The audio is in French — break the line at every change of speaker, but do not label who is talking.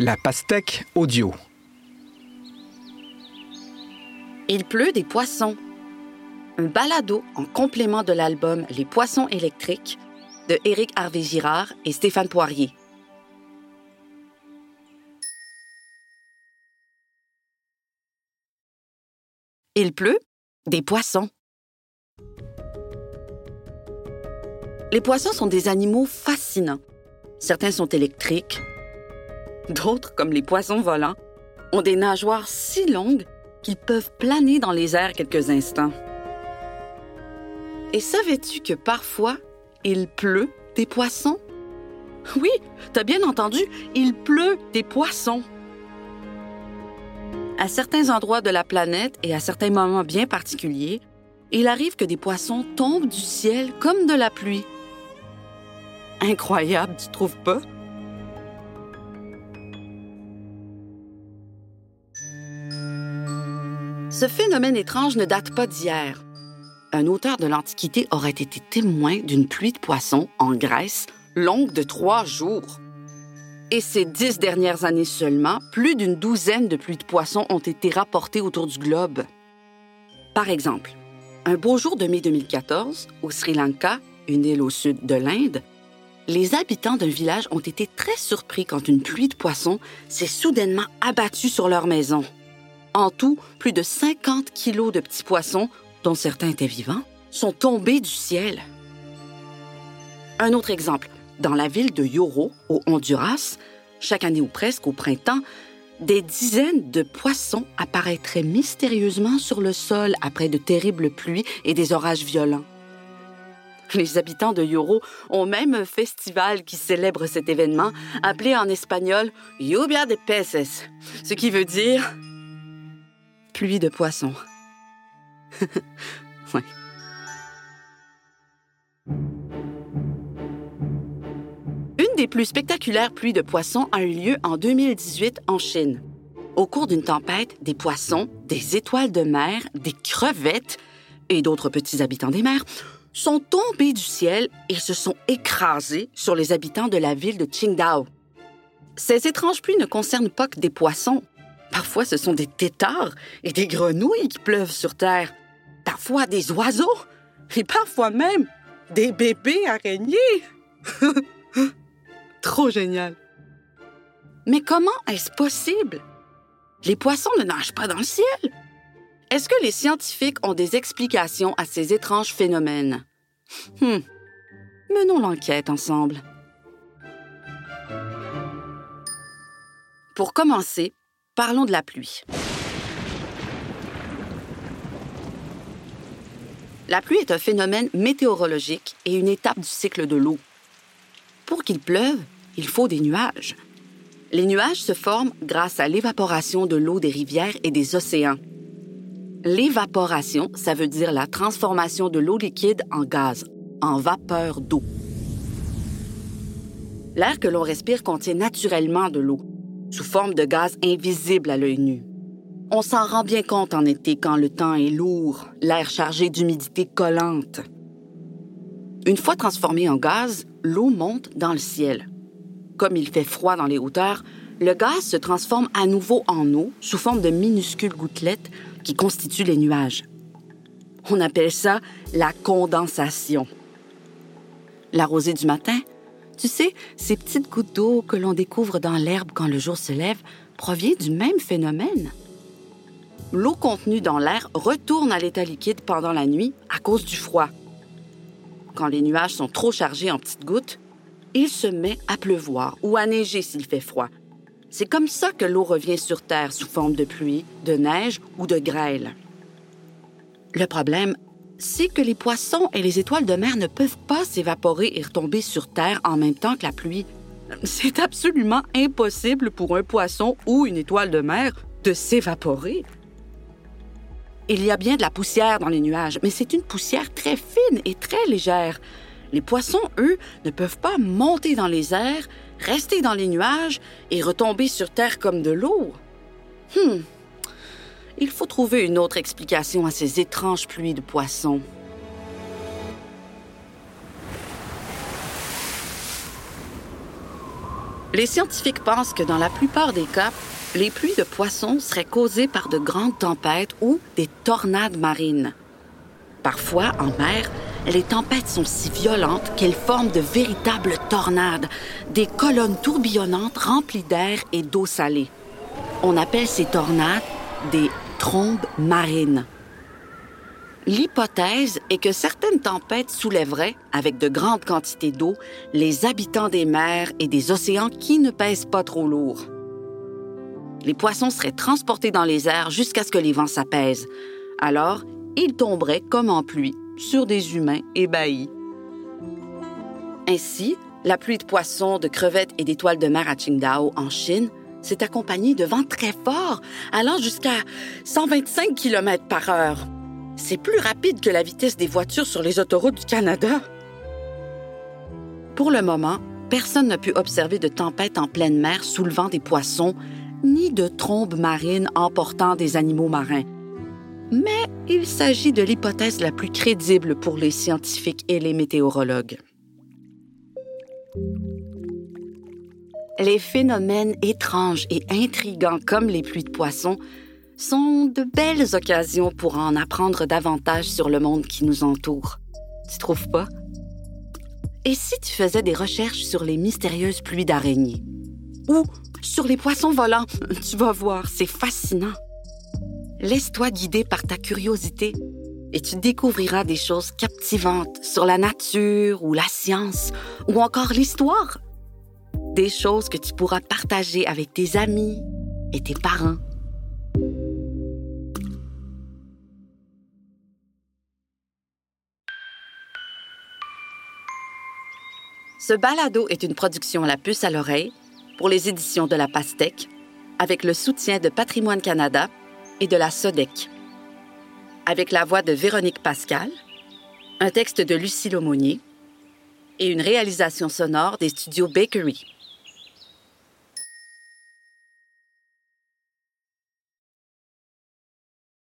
La pastèque audio.
Il pleut des poissons. Un balado en complément de l'album Les poissons électriques de Éric Harvey Girard et Stéphane Poirier. Il pleut des poissons. Les poissons sont des animaux fascinants. Certains sont électriques, D'autres, comme les poissons volants, ont des nageoires si longues qu'ils peuvent planer dans les airs quelques instants. Et savais-tu que parfois, il pleut des poissons? Oui, t'as bien entendu, il pleut des poissons. À certains endroits de la planète et à certains moments bien particuliers, il arrive que des poissons tombent du ciel comme de la pluie. Incroyable, tu trouves pas? Ce phénomène étrange ne date pas d'hier. Un auteur de l'Antiquité aurait été témoin d'une pluie de poissons en Grèce longue de trois jours. Et ces dix dernières années seulement, plus d'une douzaine de pluies de poissons ont été rapportées autour du globe. Par exemple, un beau jour de mai 2014, au Sri Lanka, une île au sud de l'Inde, les habitants d'un village ont été très surpris quand une pluie de poissons s'est soudainement abattue sur leur maison. En tout, plus de 50 kilos de petits poissons, dont certains étaient vivants, sont tombés du ciel. Un autre exemple, dans la ville de Yoro, au Honduras, chaque année ou presque au printemps, des dizaines de poissons apparaîtraient mystérieusement sur le sol après de terribles pluies et des orages violents. Les habitants de Yoro ont même un festival qui célèbre cet événement, appelé en espagnol Lluvia de Peces, ce qui veut dire pluie de poissons. Une des plus spectaculaires pluies de poissons a eu lieu en 2018 en Chine. Au cours d'une tempête, des poissons, des étoiles de mer, des crevettes et d'autres petits habitants des mers sont tombés du ciel et se sont écrasés sur les habitants de la ville de Qingdao. Ces étranges pluies ne concernent pas que des poissons. Parfois, ce sont des têtards et des grenouilles qui pleuvent sur Terre. Parfois, des oiseaux. Et parfois même, des bébés araignées. Trop génial. Mais comment est-ce possible? Les poissons ne nagent pas dans le ciel. Est-ce que les scientifiques ont des explications à ces étranges phénomènes? Hmm. Menons l'enquête ensemble. Pour commencer, Parlons de la pluie. La pluie est un phénomène météorologique et une étape du cycle de l'eau. Pour qu'il pleuve, il faut des nuages. Les nuages se forment grâce à l'évaporation de l'eau des rivières et des océans. L'évaporation, ça veut dire la transformation de l'eau liquide en gaz, en vapeur d'eau. L'air que l'on respire contient naturellement de l'eau, sous forme de gaz invisible à l'œil nu. On s'en rend bien compte en été quand le temps est lourd, l'air chargé d'humidité collante. Une fois transformé en gaz, l'eau monte dans le ciel. Comme il fait froid dans les hauteurs, le gaz se transforme à nouveau en eau sous forme de minuscules gouttelettes qui constituent les nuages. On appelle ça la condensation. La rosée du matin, tu sais, ces petites gouttes d'eau que l'on découvre dans l'herbe quand le jour se lève proviennent du même phénomène. L'eau contenue dans l'air retourne à l'état liquide pendant la nuit à cause du froid. Quand les nuages sont trop chargés en petites gouttes, il se met à pleuvoir ou à neiger s'il fait froid. C'est comme ça que l'eau revient sur Terre sous forme de pluie, de neige ou de grêle. Le problème, c'est que les poissons et les étoiles de mer ne peuvent pas s'évaporer et retomber sur Terre en même temps que la pluie. C'est absolument impossible pour un poisson ou une étoile de mer de s'évaporer. Il y a bien de la poussière dans les nuages, mais c'est une poussière très fine et très légère. Les poissons, eux, ne peuvent pas monter dans les airs, rester dans les nuages et retomber sur Terre comme de l'eau. Hmm, il faut trouver une autre explication à ces étranges pluies de poissons. Les scientifiques pensent que dans la plupart des cas, les pluies de poissons seraient causées par de grandes tempêtes ou des tornades marines. Parfois, en mer, les tempêtes sont si violentes qu'elles forment de véritables tornades, des colonnes tourbillonnantes remplies d'air et d'eau salée. On appelle ces tornades des trombes marines. L'hypothèse est que certaines tempêtes soulèveraient, avec de grandes quantités d'eau, les habitants des mers et des océans qui ne pèsent pas trop lourd. Les poissons seraient transportés dans les airs jusqu'à ce que les vents s'apaisent. Alors, ils tomberaient comme en pluie sur des humains ébahis. Ainsi, la pluie de poissons, de crevettes et d'étoiles de mer à Qingdao, en Chine, s'est accompagnée de vents très forts, allant jusqu'à 125 km par heure. C'est plus rapide que la vitesse des voitures sur les autoroutes du Canada. Pour le moment, personne n'a pu observer de tempête en pleine mer soulevant des poissons, ni de trombes marines emportant des animaux marins. Mais il s'agit de l'hypothèse la plus crédible pour les scientifiques et les météorologues. Les phénomènes étranges et intrigants comme les pluies de poissons sont de belles occasions pour en apprendre davantage sur le monde qui nous entoure. Tu trouves pas? Et si tu faisais des recherches sur les mystérieuses pluies d'araignées? Ou sur les poissons volants? Tu vas voir, c'est fascinant. Laisse-toi guider par ta curiosité et tu découvriras des choses captivantes sur la nature ou la science ou encore l'histoire. Des choses que tu pourras partager avec tes amis et tes parents. Ce balado est une production La Puce à l'oreille pour les éditions de La Pastèque avec le soutien de Patrimoine Canada et de la SODEC. Avec la voix de Véronique Pascal, un texte de Lucie Lomonier et une réalisation sonore des studios Bakery.